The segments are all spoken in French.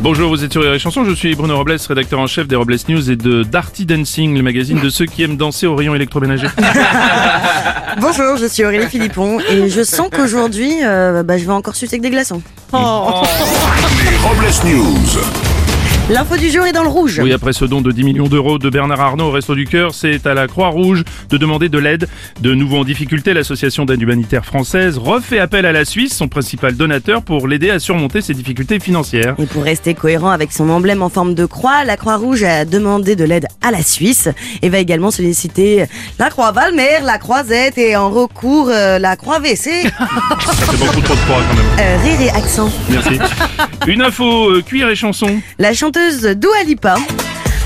Bonjour, vous êtes sur les chansons, je suis Bruno Robles, rédacteur en chef des Robles News et de Darty Dancing, le magazine de ceux qui aiment danser au rayon électroménager. Bonjour, je suis Aurélie Philippon et je sens qu'aujourd'hui, euh, bah, je vais encore sucer avec des glaçons. Les Robles News. L'info du jour est dans le rouge. Oui, après ce don de 10 millions d'euros de Bernard Arnault au Resto du Cœur, c'est à la Croix-Rouge de demander de l'aide. De nouveau en difficulté, l'association d'aide humanitaire française refait appel à la Suisse, son principal donateur, pour l'aider à surmonter ses difficultés financières. Et pour rester cohérent avec son emblème en forme de croix, la Croix-Rouge a demandé de l'aide à la Suisse et va également solliciter la Croix-Valmer, la Croisette et en recours euh, la Croix-WC. Ça fait beaucoup trop de croix quand même. Euh, rire et accent. Merci. Une info euh, cuir et chanson. La chanteuse Dua Lipa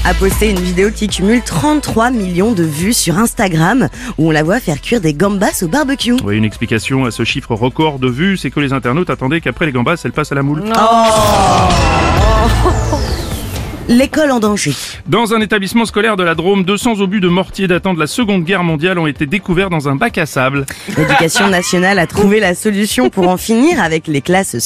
a posté une vidéo qui cumule 33 millions de vues sur Instagram où on la voit faire cuire des gambas au barbecue. Oui, une explication à ce chiffre record de vues, c'est que les internautes attendaient qu'après les gambas, elles passent à la moule. L'école en danger. Dans un établissement scolaire de la Drôme, 200 obus de mortier datant de la Seconde Guerre mondiale ont été découverts dans un bac à sable. L'éducation nationale a trouvé la solution pour en finir avec les classes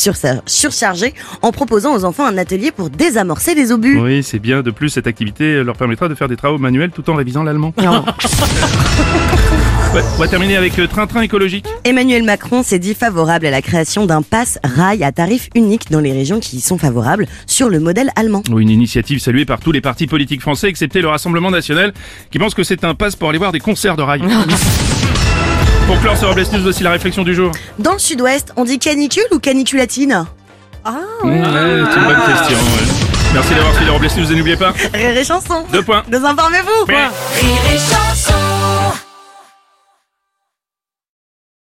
surchargées en proposant aux enfants un atelier pour désamorcer les obus. Oui, c'est bien. De plus, cette activité leur permettra de faire des travaux manuels tout en révisant l'allemand. Ouais, on va terminer avec euh, Train-Train écologique. Emmanuel Macron s'est dit favorable à la création d'un pass rail à tarif unique dans les régions qui y sont favorables sur le modèle allemand. Oui, une initiative saluée par tous les partis politiques français, excepté le Rassemblement National, qui pense que c'est un pass pour aller voir des concerts de rail. pour clore ce Robles News, voici la réflexion du jour. Dans le sud-ouest, on dit canicule ou caniculatine? Mmh, ouais, c'est une bonne question. ouais. Merci d'avoir suivi les Robles News et n'oubliez pas, Rire et chanson deux points. Désinformez-vous Ouais. Rire et chanson